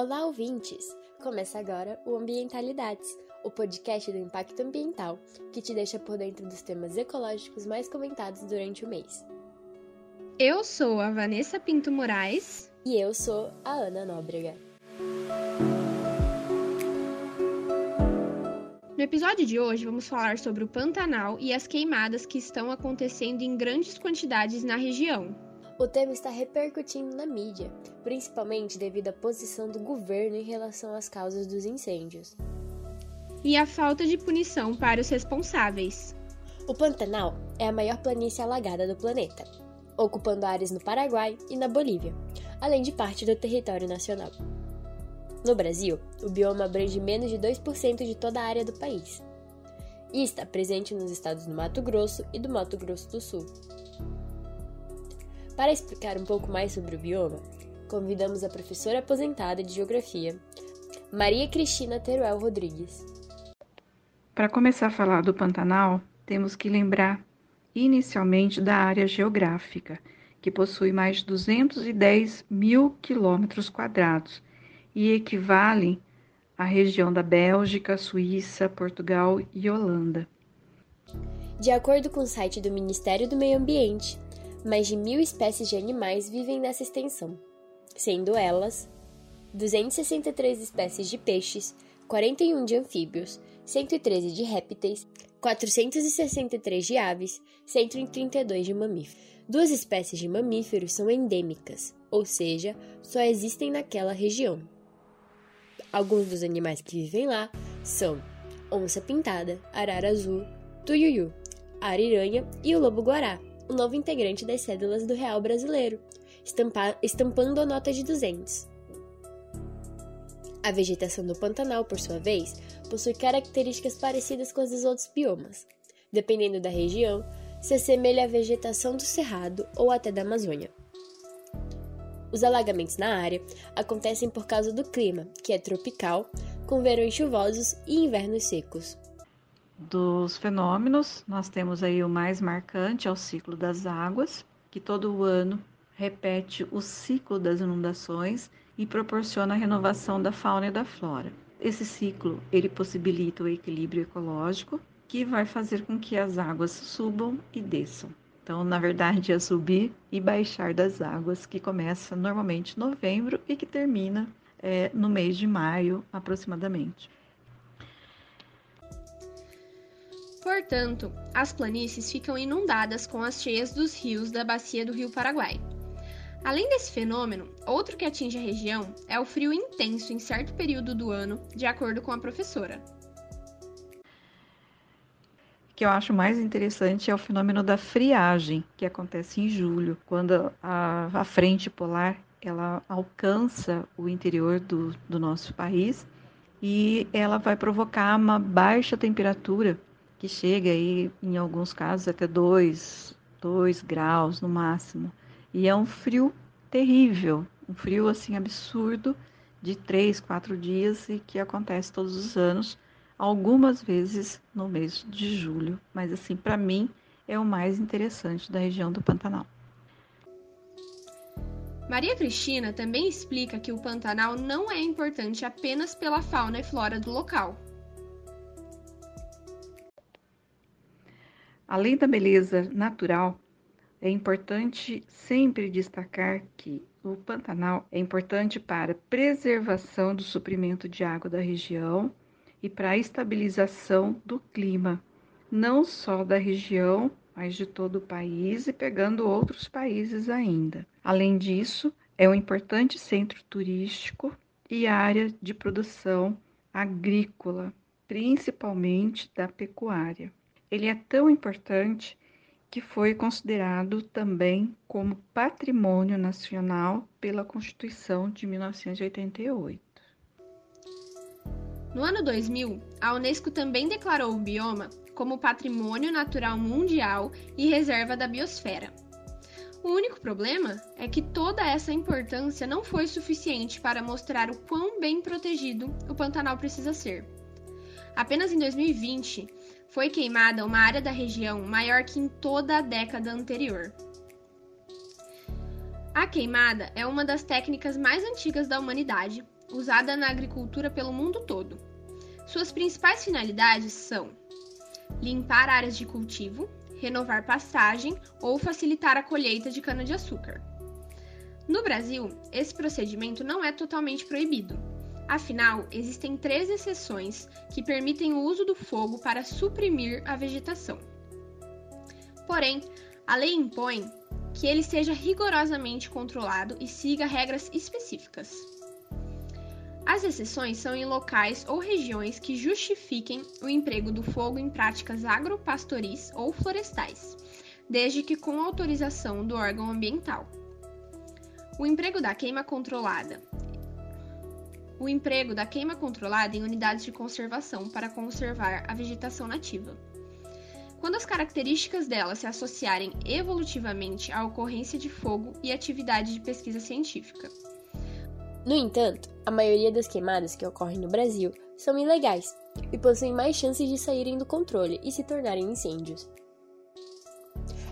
Olá, ouvintes! Começa agora o Ambientalidades, o podcast do impacto ambiental que te deixa por dentro dos temas ecológicos mais comentados durante o mês. Eu sou a Vanessa Pinto Moraes. E eu sou a Ana Nóbrega. No episódio de hoje, vamos falar sobre o Pantanal e as queimadas que estão acontecendo em grandes quantidades na região. O tema está repercutindo na mídia, principalmente devido à posição do governo em relação às causas dos incêndios. E a falta de punição para os responsáveis. O Pantanal é a maior planície alagada do planeta, ocupando áreas no Paraguai e na Bolívia, além de parte do território nacional. No Brasil, o bioma abrange menos de 2% de toda a área do país e está presente nos estados do Mato Grosso e do Mato Grosso do Sul. Para explicar um pouco mais sobre o bioma, convidamos a professora aposentada de Geografia, Maria Cristina Teruel Rodrigues. Para começar a falar do Pantanal, temos que lembrar inicialmente da área geográfica, que possui mais de 210 mil quilômetros quadrados e equivale à região da Bélgica, Suíça, Portugal e Holanda. De acordo com o site do Ministério do Meio Ambiente, mais de mil espécies de animais vivem nessa extensão, sendo elas 263 espécies de peixes, 41 de anfíbios, 113 de répteis, 463 de aves, 132 de mamíferos. Duas espécies de mamíferos são endêmicas, ou seja, só existem naquela região. Alguns dos animais que vivem lá são onça pintada, arara azul, tuiuiu, ariranha e o lobo-guará, o novo integrante das cédulas do real brasileiro, estampando a nota de 200. A vegetação do Pantanal, por sua vez, possui características parecidas com as dos outros biomas. Dependendo da região, se assemelha à vegetação do Cerrado ou até da Amazônia. Os alagamentos na área acontecem por causa do clima, que é tropical, com verões chuvosos e invernos secos dos fenômenos, nós temos aí o mais marcante, é o ciclo das águas, que todo ano repete o ciclo das inundações e proporciona a renovação da fauna e da flora. Esse ciclo, ele possibilita o equilíbrio ecológico, que vai fazer com que as águas subam e desçam. Então, na verdade, é subir e baixar das águas, que começa normalmente em novembro e que termina é, no mês de maio, aproximadamente. Portanto, as planícies ficam inundadas com as cheias dos rios da bacia do Rio Paraguai. Além desse fenômeno, outro que atinge a região é o frio intenso em certo período do ano, de acordo com a professora. O que eu acho mais interessante é o fenômeno da friagem, que acontece em julho, quando a, a frente polar ela alcança o interior do, do nosso país e ela vai provocar uma baixa temperatura que chega aí, em alguns casos, até 2, 2 graus no máximo. E é um frio terrível, um frio assim absurdo de 3, 4 dias e que acontece todos os anos, algumas vezes no mês de julho. Mas assim, para mim, é o mais interessante da região do Pantanal. Maria Cristina também explica que o Pantanal não é importante apenas pela fauna e flora do local, Além da beleza natural, é importante sempre destacar que o Pantanal é importante para preservação do suprimento de água da região e para a estabilização do clima, não só da região, mas de todo o país e pegando outros países ainda. Além disso, é um importante centro turístico e área de produção agrícola, principalmente da pecuária. Ele é tão importante que foi considerado também como patrimônio nacional pela Constituição de 1988. No ano 2000, a Unesco também declarou o bioma como Patrimônio Natural Mundial e Reserva da Biosfera. O único problema é que toda essa importância não foi suficiente para mostrar o quão bem protegido o Pantanal precisa ser. Apenas em 2020, foi queimada uma área da região maior que em toda a década anterior. A queimada é uma das técnicas mais antigas da humanidade usada na agricultura pelo mundo todo. Suas principais finalidades são limpar áreas de cultivo, renovar pastagem ou facilitar a colheita de cana-de-açúcar. No Brasil, esse procedimento não é totalmente proibido. Afinal, existem três exceções que permitem o uso do fogo para suprimir a vegetação. Porém, a lei impõe que ele seja rigorosamente controlado e siga regras específicas. As exceções são em locais ou regiões que justifiquem o emprego do fogo em práticas agropastoris ou florestais, desde que com autorização do órgão ambiental. O emprego da queima controlada. O emprego da queima controlada em unidades de conservação para conservar a vegetação nativa. Quando as características dela se associarem evolutivamente à ocorrência de fogo e atividade de pesquisa científica. No entanto, a maioria das queimadas que ocorrem no Brasil são ilegais e possuem mais chances de saírem do controle e se tornarem incêndios.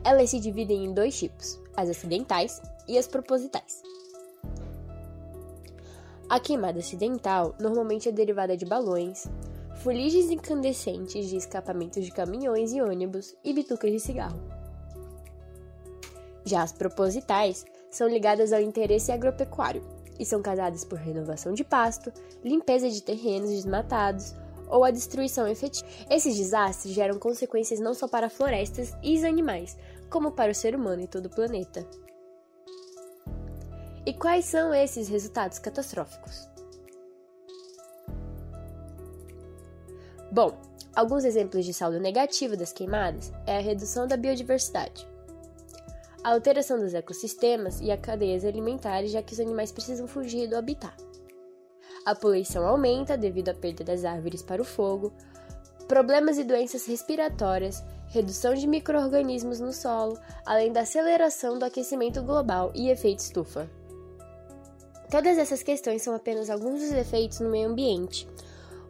Elas se dividem em dois tipos: as acidentais e as propositais. A queimada acidental normalmente é derivada de balões, fuligens incandescentes de escapamentos de caminhões e ônibus e bitucas de cigarro. Já as propositais são ligadas ao interesse agropecuário e são causadas por renovação de pasto, limpeza de terrenos desmatados ou a destruição efetiva. Esses desastres geram consequências não só para florestas e os animais, como para o ser humano e todo o planeta. E quais são esses resultados catastróficos? Bom, alguns exemplos de saldo negativo das queimadas é a redução da biodiversidade, a alteração dos ecossistemas e a cadeias alimentares, já que os animais precisam fugir do habitat. A poluição aumenta devido à perda das árvores para o fogo, problemas e doenças respiratórias, redução de microorganismos no solo, além da aceleração do aquecimento global e efeito estufa. Todas essas questões são apenas alguns dos efeitos no meio ambiente.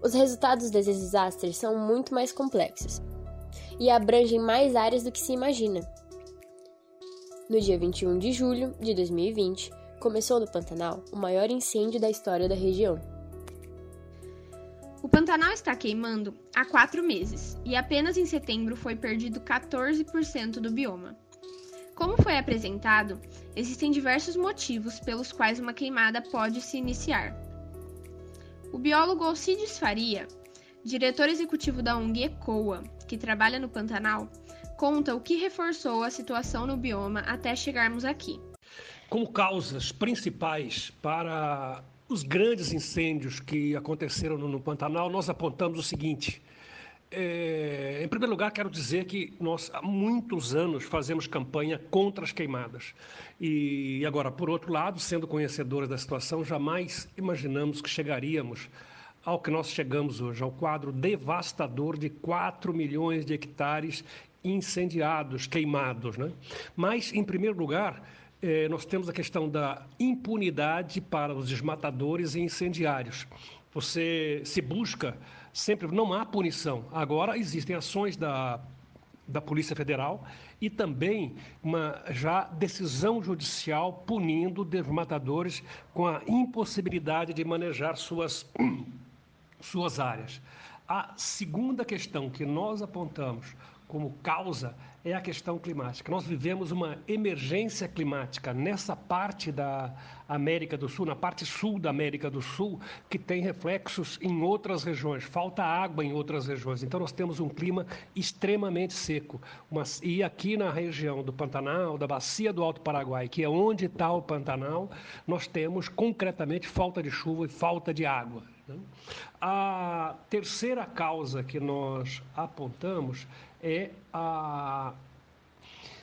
Os resultados desses desastres são muito mais complexos e abrangem mais áreas do que se imagina. No dia 21 de julho de 2020, começou no Pantanal o maior incêndio da história da região. O Pantanal está queimando há quatro meses e apenas em setembro foi perdido 14% do bioma. Como foi apresentado, existem diversos motivos pelos quais uma queimada pode se iniciar. O biólogo Alcides Faria, diretor executivo da ONG ECOA, que trabalha no Pantanal, conta o que reforçou a situação no bioma até chegarmos aqui. Como causas principais para os grandes incêndios que aconteceram no Pantanal, nós apontamos o seguinte: é, em primeiro lugar, quero dizer que nós há muitos anos fazemos campanha contra as queimadas. E agora, por outro lado, sendo conhecedores da situação, jamais imaginamos que chegaríamos ao que nós chegamos hoje, ao quadro devastador de 4 milhões de hectares incendiados, queimados. Né? Mas, em primeiro lugar, eh, nós temos a questão da impunidade para os desmatadores e incendiários. Você se busca sempre não há punição. Agora existem ações da, da Polícia Federal e também uma já decisão judicial punindo desmatadores com a impossibilidade de manejar suas, suas áreas. A segunda questão que nós apontamos como causa é a questão climática. Nós vivemos uma emergência climática nessa parte da América do Sul, na parte sul da América do Sul, que tem reflexos em outras regiões. Falta água em outras regiões. Então nós temos um clima extremamente seco. E aqui na região do Pantanal, da bacia do Alto Paraguai, que é onde está o Pantanal, nós temos concretamente falta de chuva e falta de água. Né? A terceira causa que nós apontamos é a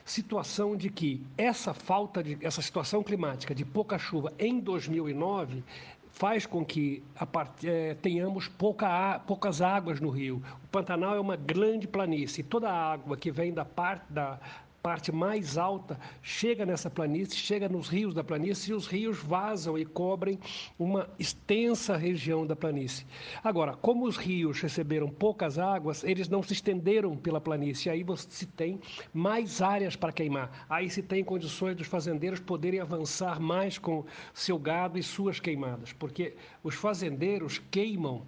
situação de que essa falta de essa situação climática de pouca chuva em 2009 faz com que part... é, tenhamos pouca, poucas águas no rio. O Pantanal é uma grande planície. Toda a água que vem da parte da, parte mais alta chega nessa planície, chega nos rios da planície e os rios vazam e cobrem uma extensa região da planície. Agora, como os rios receberam poucas águas, eles não se estenderam pela planície, aí você tem mais áreas para queimar. Aí se tem condições dos fazendeiros poderem avançar mais com seu gado e suas queimadas, porque os fazendeiros queimam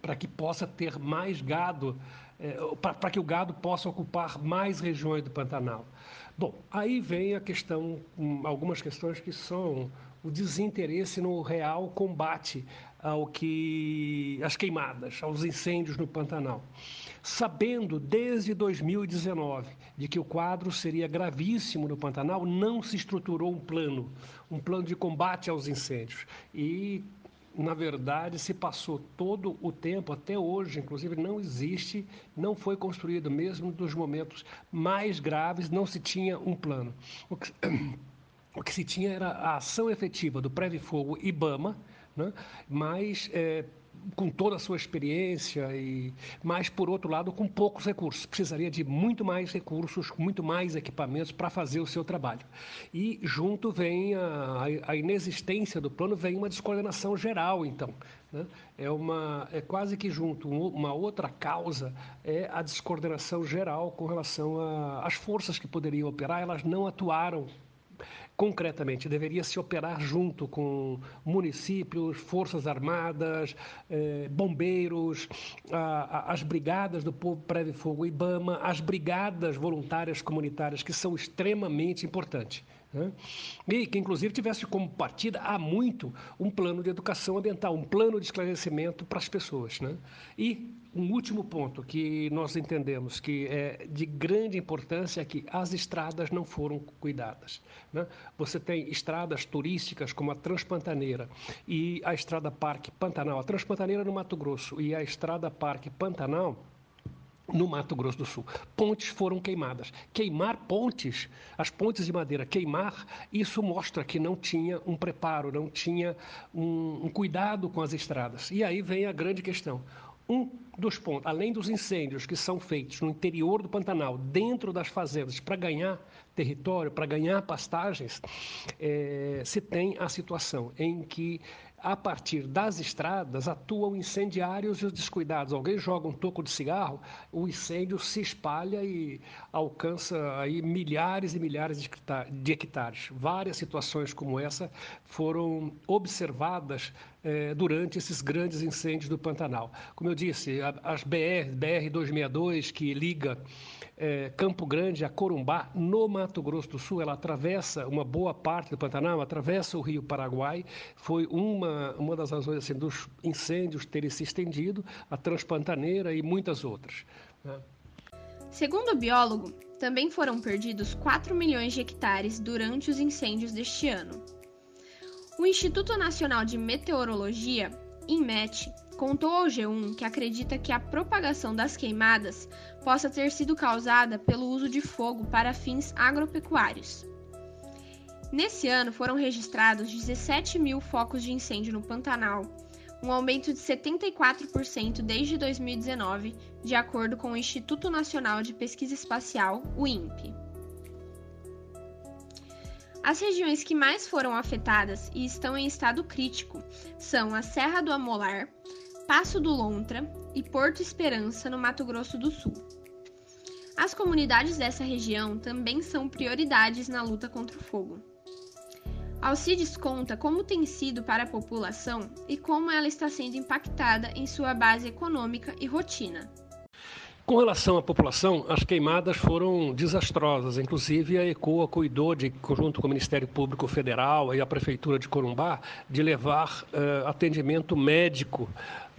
para que possa ter mais gado, é, para que o gado possa ocupar mais regiões do Pantanal. Bom, aí vem a questão, algumas questões que são o desinteresse no real combate ao que às queimadas, aos incêndios no Pantanal. Sabendo desde 2019 de que o quadro seria gravíssimo no Pantanal, não se estruturou um plano, um plano de combate aos incêndios. E na verdade, se passou todo o tempo, até hoje, inclusive, não existe, não foi construído, mesmo dos momentos mais graves, não se tinha um plano. O que, o que se tinha era a ação efetiva do Preve Fogo IBAMA, né? mas é, com toda a sua experiência, e mas, por outro lado, com poucos recursos. Precisaria de muito mais recursos, muito mais equipamentos para fazer o seu trabalho. E junto vem a, a inexistência do plano, vem uma descoordenação geral, então. Né? É, uma, é quase que junto. Uma outra causa é a descoordenação geral com relação às forças que poderiam operar, elas não atuaram concretamente, deveria se operar junto com municípios, forças armadas, eh, bombeiros, a, a, as brigadas do povo prévio fogo IBAMA, as brigadas voluntárias comunitárias, que são extremamente importantes. Né? E que, inclusive, tivesse como partida há muito um plano de educação ambiental, um plano de esclarecimento para as pessoas. Né? E um último ponto que nós entendemos que é de grande importância é que as estradas não foram cuidadas. Né? Você tem estradas turísticas como a Transpantaneira e a Estrada Parque Pantanal. A Transpantaneira no Mato Grosso e a Estrada Parque Pantanal no Mato Grosso do Sul. Pontes foram queimadas. Queimar pontes, as pontes de madeira, queimar, isso mostra que não tinha um preparo, não tinha um, um cuidado com as estradas. E aí vem a grande questão. Um dos pontos, além dos incêndios que são feitos no interior do Pantanal, dentro das fazendas, para ganhar território, para ganhar pastagens, é, se tem a situação em que a partir das estradas atuam incendiários e os descuidados. Alguém joga um toco de cigarro, o incêndio se espalha e alcança aí milhares e milhares de hectares. Várias situações como essa foram observadas eh, durante esses grandes incêndios do Pantanal. Como eu disse, as BR, BR 262 que liga é, Campo Grande a Corumbá, no Mato Grosso do Sul. Ela atravessa uma boa parte do Pantanal, atravessa o Rio Paraguai. Foi uma, uma das razões assim, dos incêndios terem se estendido, a Transpantaneira e muitas outras. Né? Segundo o biólogo, também foram perdidos 4 milhões de hectares durante os incêndios deste ano. O Instituto Nacional de Meteorologia, INMET, contou ao G1 que acredita que a propagação das queimadas possa ter sido causada pelo uso de fogo para fins agropecuários. Nesse ano foram registrados 17 mil focos de incêndio no Pantanal, um aumento de 74% desde 2019, de acordo com o Instituto Nacional de Pesquisa Espacial, o INPE. As regiões que mais foram afetadas e estão em estado crítico são a Serra do Amolar, Passo do Lontra e Porto Esperança, no Mato Grosso do Sul. As comunidades dessa região também são prioridades na luta contra o fogo. Alcides conta como tem sido para a população e como ela está sendo impactada em sua base econômica e rotina. Com relação à população, as queimadas foram desastrosas. Inclusive, a ECOA cuidou, de, junto com o Ministério Público Federal e a Prefeitura de Corumbá, de levar uh, atendimento médico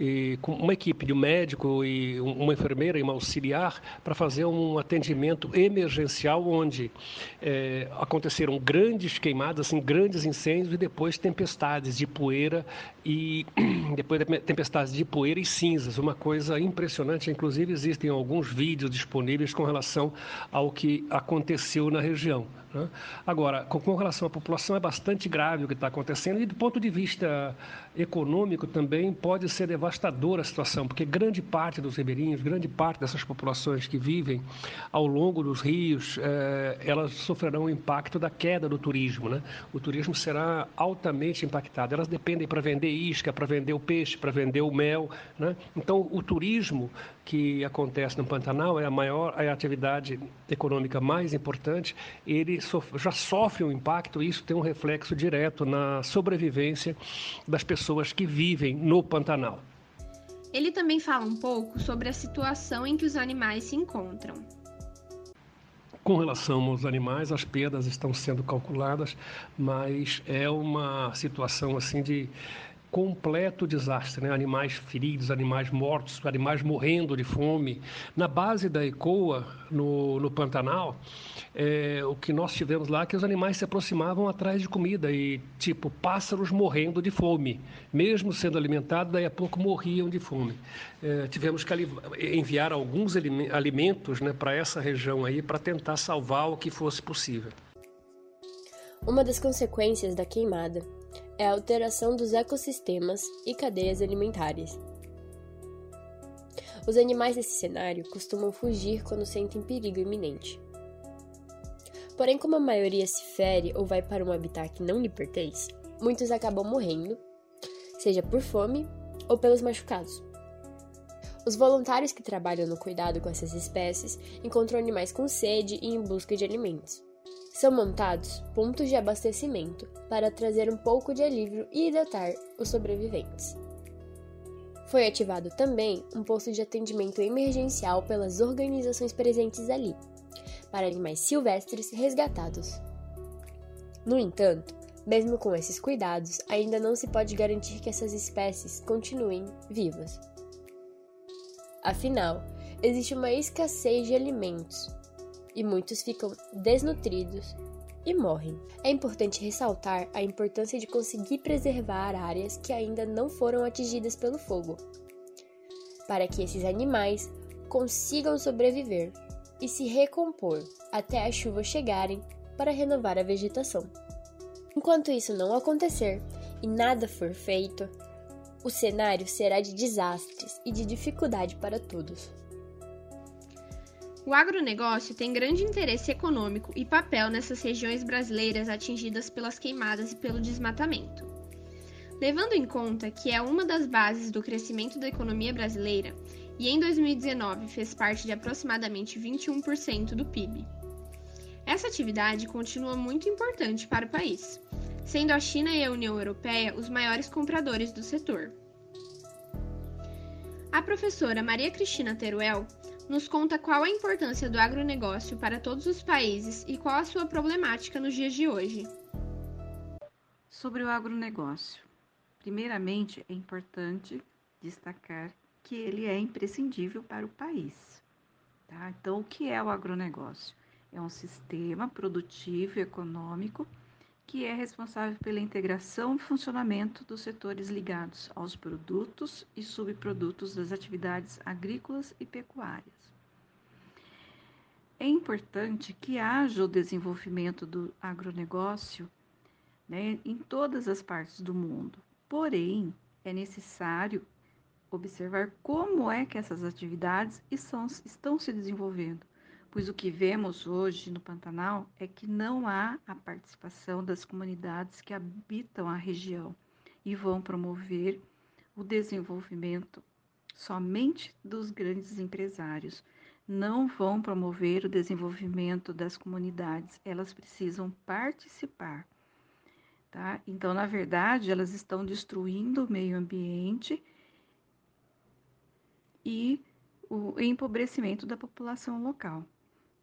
e com uma equipe de um médico e uma enfermeira e uma auxiliar para fazer um atendimento emergencial onde é, aconteceram grandes queimadas, assim, grandes incêndios e depois tempestades de poeira e depois tempestades de poeira e cinzas, uma coisa impressionante. Inclusive existem alguns vídeos disponíveis com relação ao que aconteceu na região. Né? Agora, com, com, relação à população, é bastante grave o que está acontecendo, e do ponto de vista econômico também pode ser devastadora a situação, porque grande parte dos ribeirinhos, grande parte dessas populações que vivem ao longo dos rios, eh, elas sofrerão o impacto da queda do turismo. Né? O turismo será altamente impactado. Elas dependem para vender isca, para vender o peixe, para vender o mel. Né? Então, o turismo que acontece no Pantanal é a maior, é a atividade econômica mais importante. Ele já sofre um impacto, e isso tem um reflexo direto na sobrevivência das pessoas que vivem no Pantanal. Ele também fala um pouco sobre a situação em que os animais se encontram. Com relação aos animais, as perdas estão sendo calculadas, mas é uma situação assim de completo desastre, né? animais feridos, animais mortos, animais morrendo de fome. Na base da ECOA, no, no Pantanal, é, o que nós tivemos lá é que os animais se aproximavam atrás de comida e, tipo, pássaros morrendo de fome. Mesmo sendo alimentados, daí a pouco morriam de fome. É, tivemos que enviar alguns alimentos né, para essa região aí para tentar salvar o que fosse possível. Uma das consequências da queimada é a alteração dos ecossistemas e cadeias alimentares. Os animais desse cenário costumam fugir quando sentem perigo iminente. Porém, como a maioria se fere ou vai para um habitat que não lhe pertence, muitos acabam morrendo, seja por fome ou pelos machucados. Os voluntários que trabalham no cuidado com essas espécies encontram animais com sede e em busca de alimentos. São montados pontos de abastecimento para trazer um pouco de alívio e hidratar os sobreviventes. Foi ativado também um posto de atendimento emergencial pelas organizações presentes ali, para animais silvestres resgatados. No entanto, mesmo com esses cuidados, ainda não se pode garantir que essas espécies continuem vivas. Afinal, existe uma escassez de alimentos e muitos ficam desnutridos e morrem. É importante ressaltar a importância de conseguir preservar áreas que ainda não foram atingidas pelo fogo, para que esses animais consigam sobreviver e se recompor até as chuvas chegarem para renovar a vegetação. Enquanto isso não acontecer e nada for feito, o cenário será de desastres e de dificuldade para todos. O agronegócio tem grande interesse econômico e papel nessas regiões brasileiras atingidas pelas queimadas e pelo desmatamento. Levando em conta que é uma das bases do crescimento da economia brasileira e em 2019 fez parte de aproximadamente 21% do PIB. Essa atividade continua muito importante para o país, sendo a China e a União Europeia os maiores compradores do setor. A professora Maria Cristina Teruel nos conta qual a importância do agronegócio para todos os países e qual a sua problemática nos dias de hoje. Sobre o agronegócio. Primeiramente, é importante destacar que ele é imprescindível para o país. Tá? Então, o que é o agronegócio? É um sistema produtivo e econômico que é responsável pela integração e funcionamento dos setores ligados aos produtos e subprodutos das atividades agrícolas e pecuárias. É importante que haja o desenvolvimento do agronegócio né, em todas as partes do mundo, porém, é necessário observar como é que essas atividades estão, estão se desenvolvendo pois o que vemos hoje no Pantanal é que não há a participação das comunidades que habitam a região e vão promover o desenvolvimento somente dos grandes empresários. Não vão promover o desenvolvimento das comunidades, elas precisam participar. Tá? Então, na verdade, elas estão destruindo o meio ambiente e o empobrecimento da população local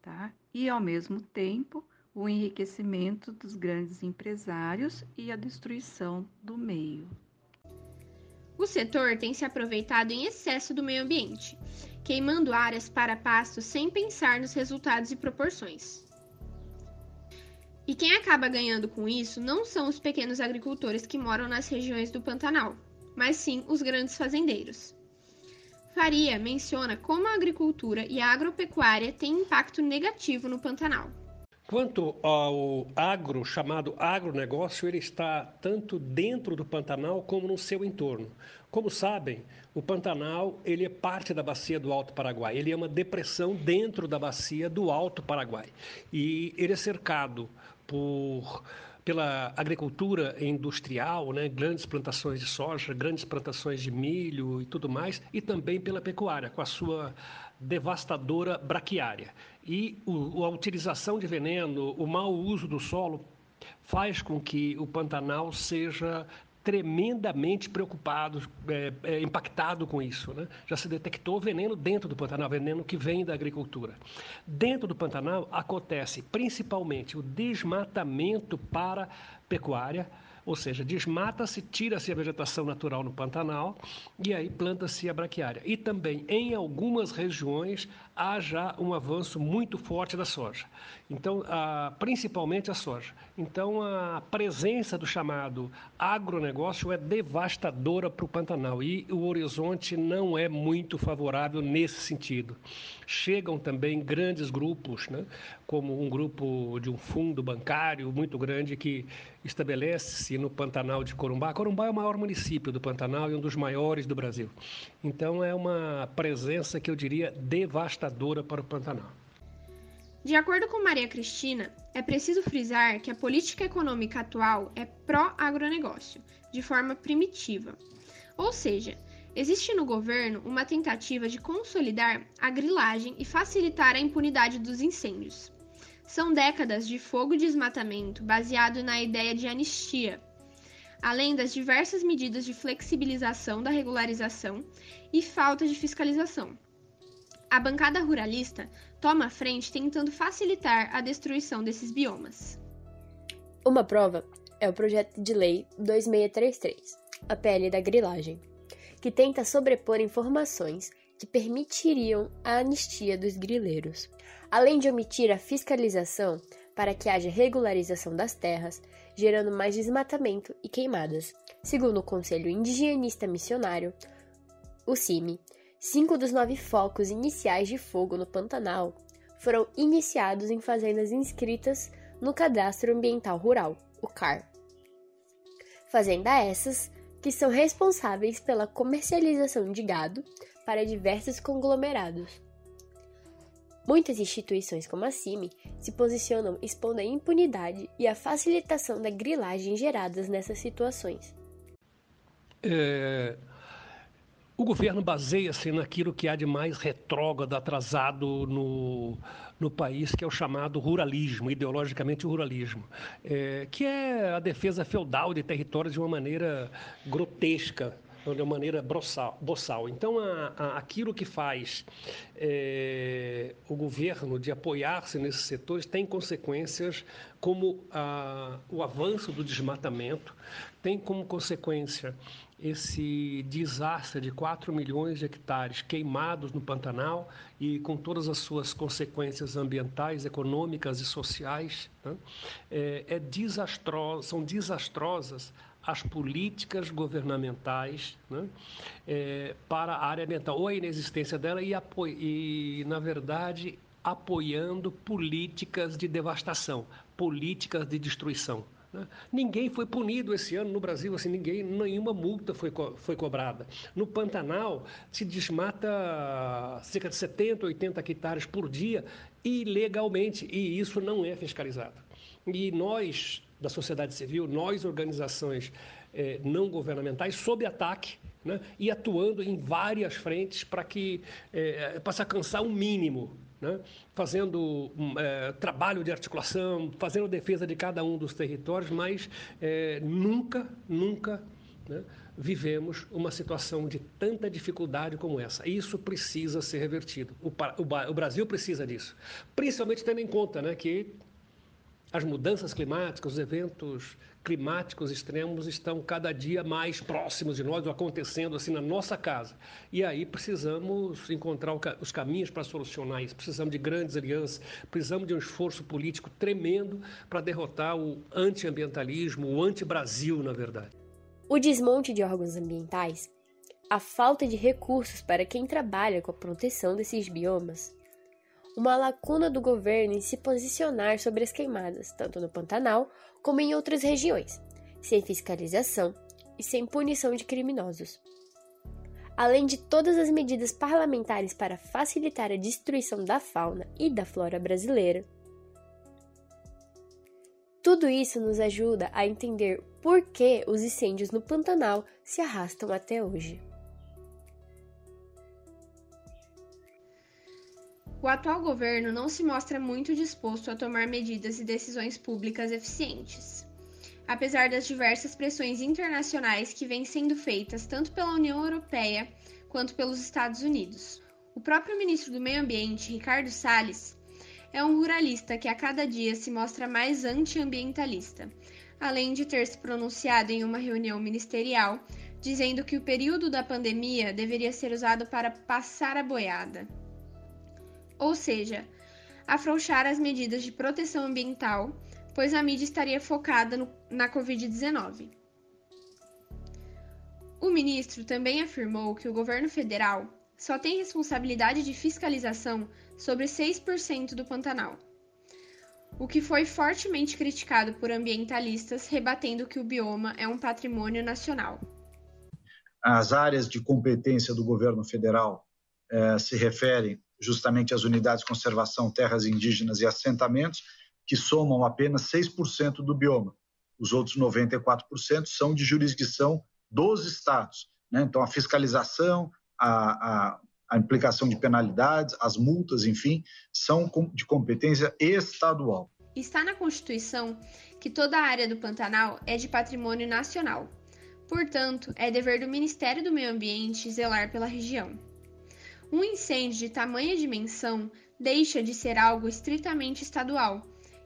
tá? E ao mesmo tempo, o enriquecimento dos grandes empresários e a destruição do meio. O setor tem se aproveitado em excesso do meio ambiente, queimando áreas para pasto sem pensar nos resultados e proporções. E quem acaba ganhando com isso não são os pequenos agricultores que moram nas regiões do Pantanal, mas sim os grandes fazendeiros. Faria menciona como a agricultura e a agropecuária têm impacto negativo no Pantanal. Quanto ao agro, chamado agronegócio, ele está tanto dentro do Pantanal como no seu entorno. Como sabem, o Pantanal ele é parte da bacia do Alto Paraguai. Ele é uma depressão dentro da bacia do Alto Paraguai. E ele é cercado por pela agricultura industrial, né, grandes plantações de soja, grandes plantações de milho e tudo mais, e também pela pecuária, com a sua devastadora braquiária. E o, a utilização de veneno, o mau uso do solo, faz com que o Pantanal seja tremendamente preocupado, é, é, impactado com isso. Né? Já se detectou veneno dentro do Pantanal, veneno que vem da agricultura. Dentro do Pantanal acontece principalmente o desmatamento para pecuária, ou seja, desmata-se, tira-se a vegetação natural no Pantanal e aí planta-se a braquiária. E também, em algumas regiões, há já um avanço muito forte da soja. Então, a, principalmente a soja. Então, a presença do chamado agronegócio é devastadora para o Pantanal e o horizonte não é muito favorável nesse sentido. Chegam também grandes grupos, né, como um grupo de um fundo bancário muito grande que estabelece-se no Pantanal de Corumbá. Corumbá é o maior município do Pantanal e um dos maiores do Brasil. Então é uma presença que eu diria devastadora para o Pantanal. De acordo com Maria Cristina, é preciso frisar que a política econômica atual é pró-agronegócio, de forma primitiva. Ou seja, existe no governo uma tentativa de consolidar a grilagem e facilitar a impunidade dos incêndios. São décadas de fogo e desmatamento baseado na ideia de anistia, além das diversas medidas de flexibilização da regularização e falta de fiscalização. A bancada ruralista toma a frente tentando facilitar a destruição desses biomas. Uma prova é o projeto de lei 2633, a PL da grilagem, que tenta sobrepor informações que permitiriam a anistia dos grileiros, além de omitir a fiscalização para que haja regularização das terras, gerando mais desmatamento e queimadas. Segundo o Conselho Indigenista Missionário, o CIMI, cinco dos nove focos iniciais de fogo no Pantanal foram iniciados em fazendas inscritas no Cadastro Ambiental Rural, o CAR. Fazenda essas que são responsáveis pela comercialização de gado para diversos conglomerados. Muitas instituições como a CIMI se posicionam expondo a impunidade e a facilitação da grilagem geradas nessas situações. É, o governo baseia-se naquilo que há de mais retrógrado, atrasado no, no país, que é o chamado ruralismo, ideologicamente o ruralismo, é, que é a defesa feudal de territórios de uma maneira grotesca, de uma maneira boçal. Então, a, a, aquilo que faz é, o governo de apoiar-se nesses setores tem consequências como a, o avanço do desmatamento, tem como consequência esse desastre de 4 milhões de hectares queimados no Pantanal e com todas as suas consequências ambientais, econômicas e sociais, né? é, é são desastrosas as políticas governamentais né, é, para a área ambiental, ou a inexistência dela e, e, na verdade, apoiando políticas de devastação, políticas de destruição. Né. Ninguém foi punido esse ano no Brasil, assim, ninguém, nenhuma multa foi, foi cobrada. No Pantanal se desmata cerca de 70, 80 hectares por dia ilegalmente, e isso não é fiscalizado. E nós, da sociedade civil, nós, organizações eh, não governamentais, sob ataque né, e atuando em várias frentes para que eh, para se alcançar um mínimo, né, fazendo um, eh, trabalho de articulação, fazendo defesa de cada um dos territórios, mas nunca, nunca né, vivemos uma situação de tanta dificuldade como essa. Isso precisa ser revertido. O, o, o Brasil precisa disso, principalmente tendo em conta né, que as mudanças climáticas, os eventos climáticos extremos estão cada dia mais próximos de nós, acontecendo assim na nossa casa. E aí precisamos encontrar os caminhos para solucionar isso. Precisamos de grandes alianças, precisamos de um esforço político tremendo para derrotar o antiambientalismo, o anti-Brasil, na verdade. O desmonte de órgãos ambientais, a falta de recursos para quem trabalha com a proteção desses biomas, uma lacuna do governo em se posicionar sobre as queimadas, tanto no Pantanal como em outras regiões, sem fiscalização e sem punição de criminosos. Além de todas as medidas parlamentares para facilitar a destruição da fauna e da flora brasileira, tudo isso nos ajuda a entender por que os incêndios no Pantanal se arrastam até hoje. O atual governo não se mostra muito disposto a tomar medidas e decisões públicas eficientes. Apesar das diversas pressões internacionais que vêm sendo feitas tanto pela União Europeia quanto pelos Estados Unidos, o próprio ministro do Meio Ambiente, Ricardo Salles, é um ruralista que a cada dia se mostra mais antiambientalista, além de ter se pronunciado em uma reunião ministerial dizendo que o período da pandemia deveria ser usado para passar a boiada. Ou seja, afrouxar as medidas de proteção ambiental, pois a mídia estaria focada no, na Covid-19. O ministro também afirmou que o governo federal só tem responsabilidade de fiscalização sobre 6% do Pantanal, o que foi fortemente criticado por ambientalistas, rebatendo que o bioma é um patrimônio nacional. As áreas de competência do governo federal eh, se referem justamente às unidades de conservação, terras indígenas e assentamentos, que somam apenas 6% do bioma. Os outros 94% são de jurisdição dos estados. Né? Então, a fiscalização, a, a, a implicação de penalidades, as multas, enfim, são de competência estadual. Está na Constituição que toda a área do Pantanal é de patrimônio nacional. Portanto, é dever do Ministério do Meio Ambiente zelar pela região. Um incêndio de tamanha dimensão deixa de ser algo estritamente estadual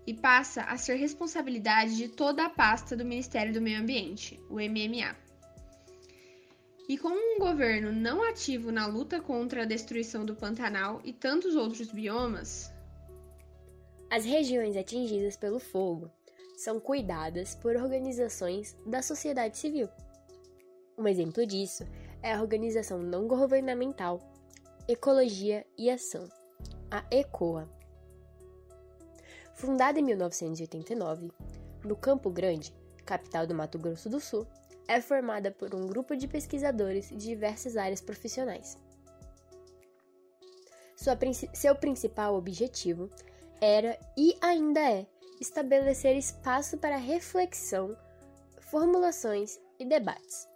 e passa a ser responsabilidade de toda a pasta do Ministério do Meio Ambiente, o MMA. E com um governo não ativo na luta contra a destruição do Pantanal e tantos outros biomas, as regiões atingidas pelo fogo são cuidadas por organizações da sociedade civil. Um exemplo disso é a organização não governamental Ecologia e Ação, a ECOA. Fundada em 1989, no Campo Grande, capital do Mato Grosso do Sul, é formada por um grupo de pesquisadores de diversas áreas profissionais. Sua, seu principal objetivo era e ainda é estabelecer espaço para reflexão, formulações e debates,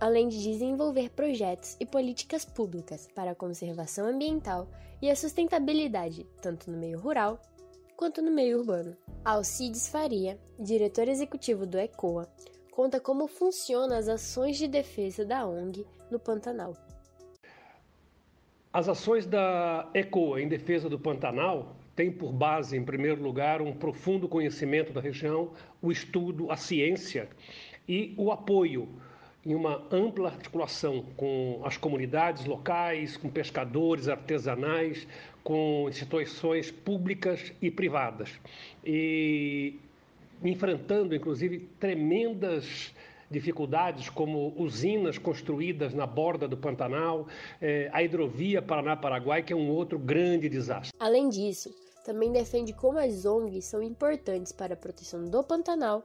além de desenvolver projetos e políticas públicas para a conservação ambiental e a sustentabilidade, tanto no meio rural quanto no meio urbano. Alcides Faria, diretor executivo do ECOA, conta como funcionam as ações de defesa da ONG no Pantanal. As ações da ECOA em defesa do Pantanal têm por base, em primeiro lugar, um profundo conhecimento da região, o estudo, a ciência e o apoio em uma ampla articulação com as comunidades locais, com pescadores artesanais, com instituições públicas e privadas. E enfrentando, inclusive, tremendas dificuldades como usinas construídas na borda do Pantanal, eh, a hidrovia Paraná-Paraguai, que é um outro grande desastre. Além disso, também defende como as ONGs são importantes para a proteção do Pantanal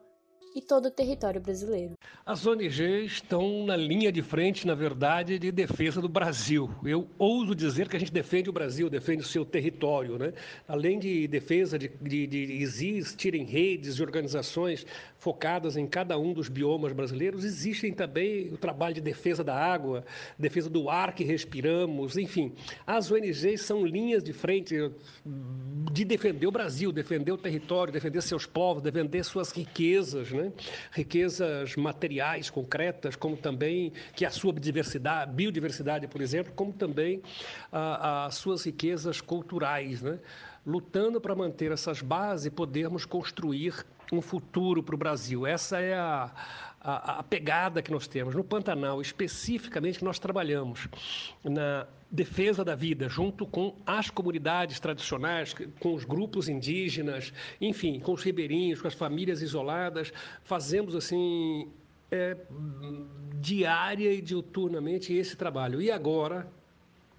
e todo o território brasileiro. As ONGs estão na linha de frente, na verdade, de defesa do Brasil. Eu ouso dizer que a gente defende o Brasil, defende o seu território. Né? Além de defesa de, de, de existirem redes e organizações focadas em cada um dos biomas brasileiros, existem também o trabalho de defesa da água, defesa do ar que respiramos, enfim. As ONGs são linhas de frente de defender o Brasil, defender o território, defender seus povos, defender suas riquezas, né? Riquezas materiais concretas, como também que a sua biodiversidade, biodiversidade por exemplo, como também as suas riquezas culturais. Né? lutando para manter essas bases e podermos construir um futuro para o Brasil. Essa é a, a, a, pegada que nós temos. No Pantanal, especificamente, nós trabalhamos na defesa da vida, junto com as comunidades tradicionais, com os grupos indígenas, enfim, com os ribeirinhos, com as famílias isoladas. Fazemos, assim, é, diária e diuturnamente esse trabalho. E agora,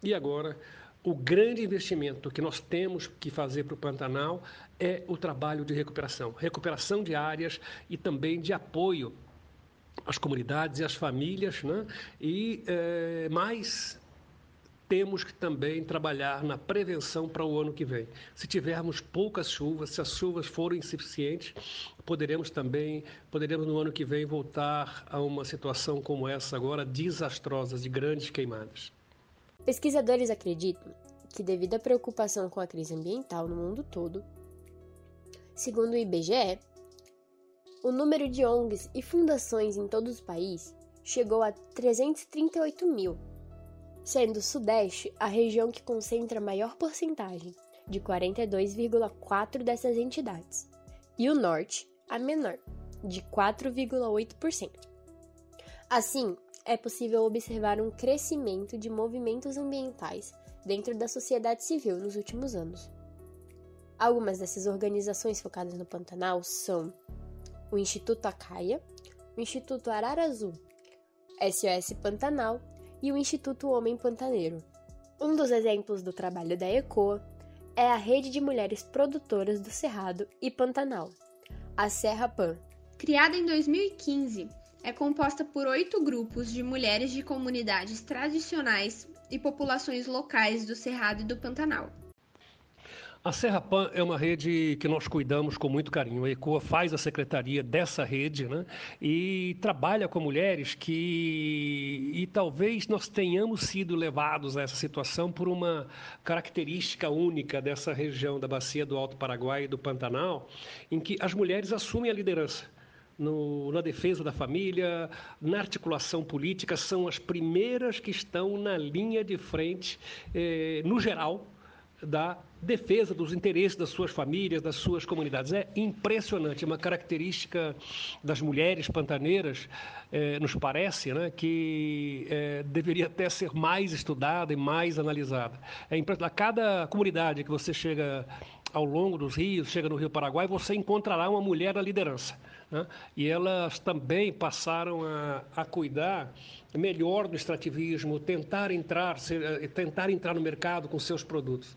e agora o grande investimento que nós temos que fazer para o Pantanal é o trabalho de recuperação recuperação de áreas e também de apoio às comunidades e às famílias, né? e é, mais temos que também trabalhar na prevenção para o ano que vem. Se tivermos poucas chuvas, se as chuvas forem insuficientes, poderemos também, poderemos no ano que vem voltar a uma situação como essa agora, desastrosa, de grandes queimadas. Pesquisadores acreditam que, devido à preocupação com a crise ambiental no mundo todo, segundo o IBGE, o número de ONGs e fundações em todo o país chegou a 338 mil sendo o Sudeste a região que concentra a maior porcentagem, de 42,4% dessas entidades, e o Norte, a menor, de 4,8%. Assim, é possível observar um crescimento de movimentos ambientais dentro da sociedade civil nos últimos anos. Algumas dessas organizações focadas no Pantanal são o Instituto Acaia, o Instituto Arara Azul, SOS Pantanal e o Instituto Homem Pantaneiro. Um dos exemplos do trabalho da ECOA é a Rede de Mulheres Produtoras do Cerrado e Pantanal, a Serra Pan. Criada em 2015, é composta por oito grupos de mulheres de comunidades tradicionais e populações locais do Cerrado e do Pantanal. A Serra Pan é uma rede que nós cuidamos com muito carinho. A ECOA faz a secretaria dessa rede né? e trabalha com mulheres que. E talvez nós tenhamos sido levados a essa situação por uma característica única dessa região da Bacia do Alto Paraguai e do Pantanal, em que as mulheres assumem a liderança. No, na defesa da família, na articulação política, são as primeiras que estão na linha de frente, eh, no geral, da defesa dos interesses das suas famílias, das suas comunidades. É impressionante, é uma característica das mulheres pantaneiras, eh, nos parece, né, que eh, deveria até ser mais estudada e mais analisada. É. A cada comunidade que você chega ao longo dos rios, chega no Rio Paraguai, você encontrará uma mulher na liderança. Né? E elas também passaram a, a cuidar melhor do extrativismo, tentar entrar, ser, eh, tentar entrar no mercado com seus produtos.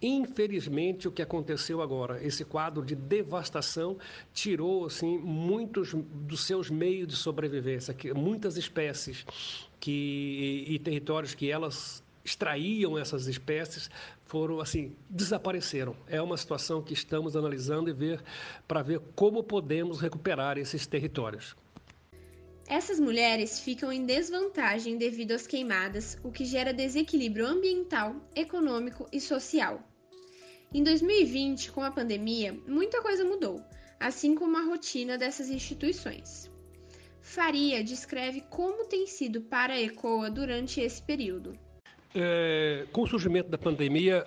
Infelizmente, o que aconteceu agora, esse quadro de devastação tirou assim muitos dos seus meios de sobrevivência, que muitas espécies que e territórios que elas extraíam essas espécies foram assim desapareceram. É uma situação que estamos analisando e ver para ver como podemos recuperar esses territórios. Essas mulheres ficam em desvantagem devido às queimadas, o que gera desequilíbrio ambiental, econômico e social. Em 2020, com a pandemia, muita coisa mudou, assim como a rotina dessas instituições. Faria descreve como tem sido para a ECOA durante esse período. É, com o surgimento da pandemia,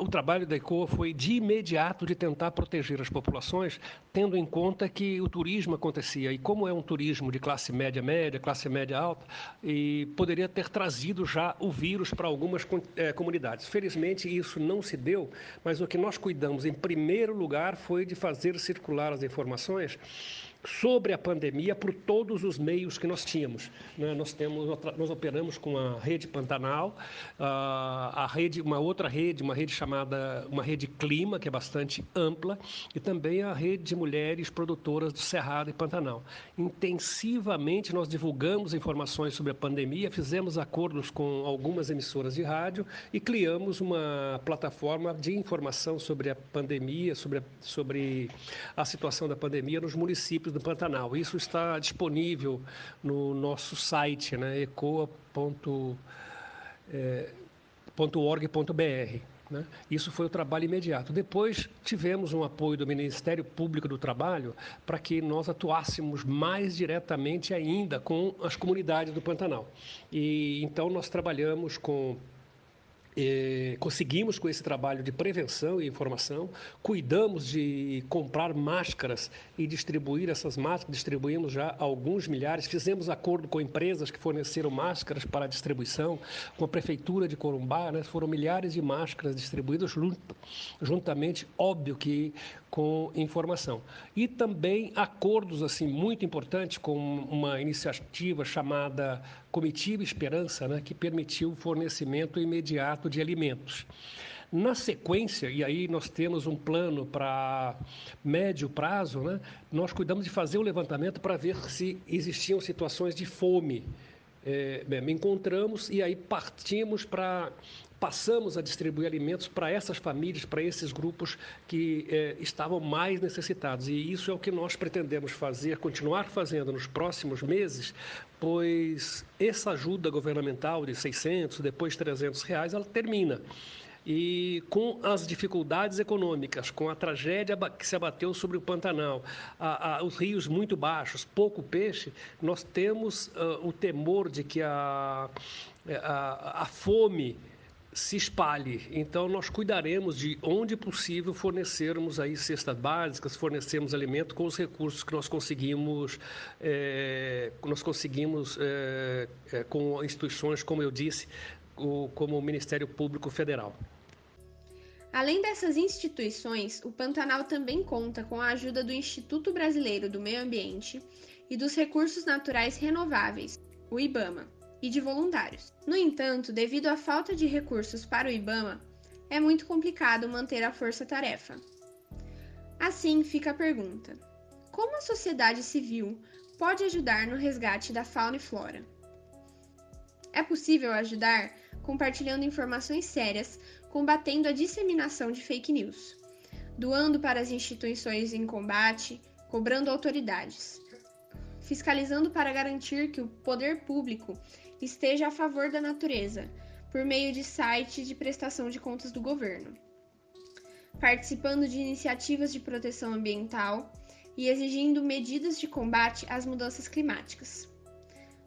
o trabalho da ECOA foi de imediato de tentar proteger as populações, tendo em conta que o turismo acontecia. E como é um turismo de classe média média, classe média alta, e poderia ter trazido já o vírus para algumas é, comunidades. Felizmente, isso não se deu, mas o que nós cuidamos, em primeiro lugar, foi de fazer circular as informações sobre a pandemia por todos os meios que nós tínhamos. Né? Nós temos, nós operamos com a rede Pantanal, a rede, uma outra rede, uma rede chamada, uma rede Clima, que é bastante ampla, e também a rede de mulheres produtoras do Cerrado e Pantanal. Intensivamente nós divulgamos informações sobre a pandemia, fizemos acordos com algumas emissoras de rádio e criamos uma plataforma de informação sobre a pandemia, sobre a, sobre a situação da pandemia nos municípios do Pantanal. Isso está disponível no nosso site, né, ecoa.org.br. É, né? Isso foi o trabalho imediato. Depois tivemos um apoio do Ministério Público do Trabalho para que nós atuássemos mais diretamente ainda com as comunidades do Pantanal. E então nós trabalhamos com e conseguimos com esse trabalho de prevenção e informação, cuidamos de comprar máscaras e distribuir essas máscaras, distribuímos já alguns milhares, fizemos acordo com empresas que forneceram máscaras para distribuição, com a prefeitura de Corumbá, né? foram milhares de máscaras distribuídas juntamente, óbvio que com informação. E também acordos assim muito importantes com uma iniciativa chamada Comitiva Esperança, né, que permitiu o fornecimento imediato de alimentos. Na sequência, e aí nós temos um plano para médio prazo, né, nós cuidamos de fazer o levantamento para ver se existiam situações de fome. É, encontramos e aí partimos para passamos a distribuir alimentos para essas famílias, para esses grupos que eh, estavam mais necessitados. E isso é o que nós pretendemos fazer, continuar fazendo nos próximos meses, pois essa ajuda governamental de 600, depois 300 reais, ela termina. E com as dificuldades econômicas, com a tragédia que se abateu sobre o Pantanal, a, a, os rios muito baixos, pouco peixe, nós temos uh, o temor de que a, a, a fome se espalhe. Então, nós cuidaremos de, onde possível, fornecermos aí cestas básicas, fornecermos alimento com os recursos que nós conseguimos, é, nós conseguimos é, é, com instituições, como eu disse, o, como o Ministério Público Federal. Além dessas instituições, o Pantanal também conta com a ajuda do Instituto Brasileiro do Meio Ambiente e dos Recursos Naturais Renováveis, o IBAMA e de voluntários. No entanto, devido à falta de recursos para o IBAMA, é muito complicado manter a força-tarefa. Assim fica a pergunta: como a sociedade civil pode ajudar no resgate da fauna e flora? É possível ajudar compartilhando informações sérias, combatendo a disseminação de fake news, doando para as instituições em combate, cobrando autoridades, fiscalizando para garantir que o poder público esteja a favor da natureza, por meio de sites de prestação de contas do governo, participando de iniciativas de proteção ambiental e exigindo medidas de combate às mudanças climáticas.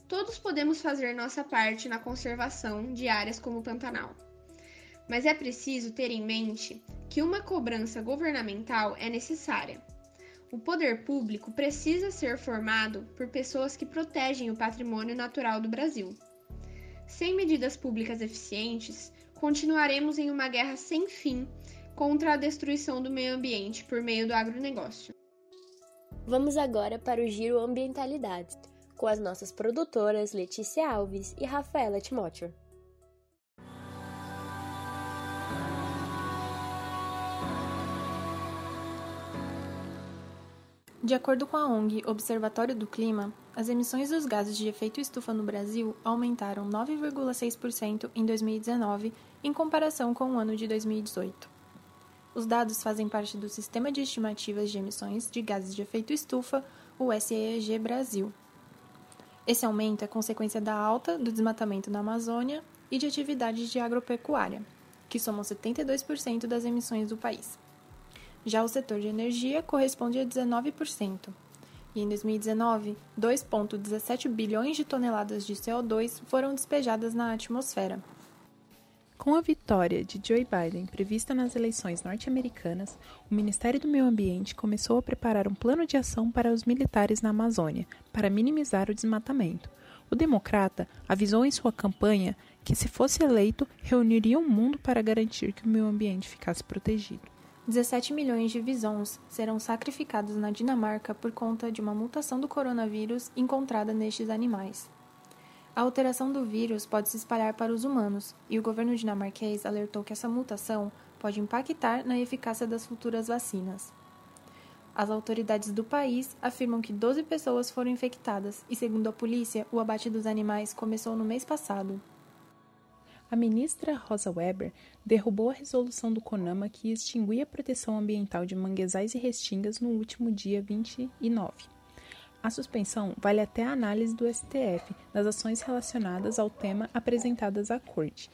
Todos podemos fazer nossa parte na conservação de áreas como o Pantanal. Mas é preciso ter em mente que uma cobrança governamental é necessária. O poder público precisa ser formado por pessoas que protegem o patrimônio natural do Brasil. Sem medidas públicas eficientes, continuaremos em uma guerra sem fim contra a destruição do meio ambiente por meio do agronegócio. Vamos agora para o Giro Ambientalidades, com as nossas produtoras Letícia Alves e Rafaela Timóteo. De acordo com a ONG Observatório do Clima, as emissões dos gases de efeito estufa no Brasil aumentaram 9,6% em 2019 em comparação com o ano de 2018. Os dados fazem parte do Sistema de Estimativas de Emissões de Gases de Efeito Estufa, o SEEG Brasil. Esse aumento é consequência da alta do desmatamento na Amazônia e de atividades de agropecuária, que somam 72% das emissões do país. Já o setor de energia corresponde a 19%. E em 2019, 2,17 bilhões de toneladas de CO2 foram despejadas na atmosfera. Com a vitória de Joe Biden prevista nas eleições norte-americanas, o Ministério do Meio Ambiente começou a preparar um plano de ação para os militares na Amazônia, para minimizar o desmatamento. O democrata avisou em sua campanha que, se fosse eleito, reuniria o um mundo para garantir que o meio ambiente ficasse protegido. 17 milhões de visons serão sacrificados na Dinamarca por conta de uma mutação do coronavírus encontrada nestes animais. A alteração do vírus pode se espalhar para os humanos, e o governo dinamarquês alertou que essa mutação pode impactar na eficácia das futuras vacinas. As autoridades do país afirmam que 12 pessoas foram infectadas e, segundo a polícia, o abate dos animais começou no mês passado a ministra Rosa Weber derrubou a resolução do CONAMA que extinguia a proteção ambiental de manguezais e restingas no último dia 29. A suspensão vale até a análise do STF das ações relacionadas ao tema apresentadas à Corte.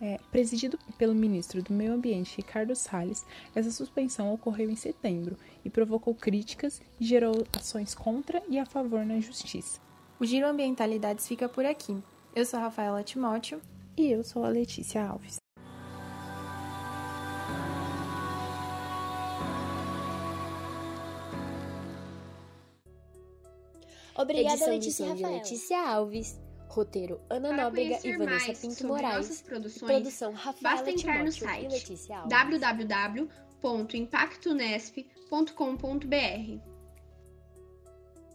É, presidido pelo ministro do Meio Ambiente Ricardo Salles, essa suspensão ocorreu em setembro e provocou críticas e gerou ações contra e a favor na justiça. O Giro Ambientalidades fica por aqui. Eu sou Rafaela Timóteo e eu sou a Letícia Alves. Obrigada, Edição Letícia Rafael. Letícia Alves. Roteiro Ana Para Nóbrega e Vanessa Pinto Moraes. Produções, produção Rafaela basta entrar Timóteo no site www www.impactunesp.com.br.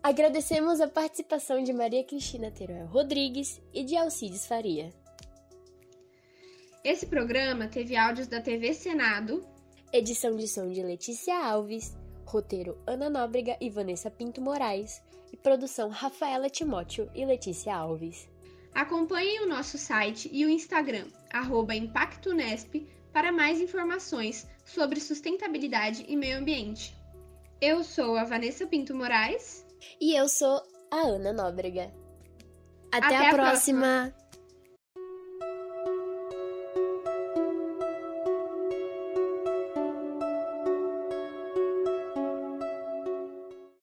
Agradecemos a participação de Maria Cristina Teruel Rodrigues e de Alcides Faria. Esse programa teve áudios da TV Senado, edição de som de Letícia Alves, roteiro Ana Nóbrega e Vanessa Pinto Moraes e produção Rafaela Timóteo e Letícia Alves. Acompanhem o nosso site e o Instagram, ImpactoNesp, para mais informações sobre sustentabilidade e meio ambiente. Eu sou a Vanessa Pinto Moraes. E eu sou a Ana Nóbrega. Até, Até a, próxima. próxima.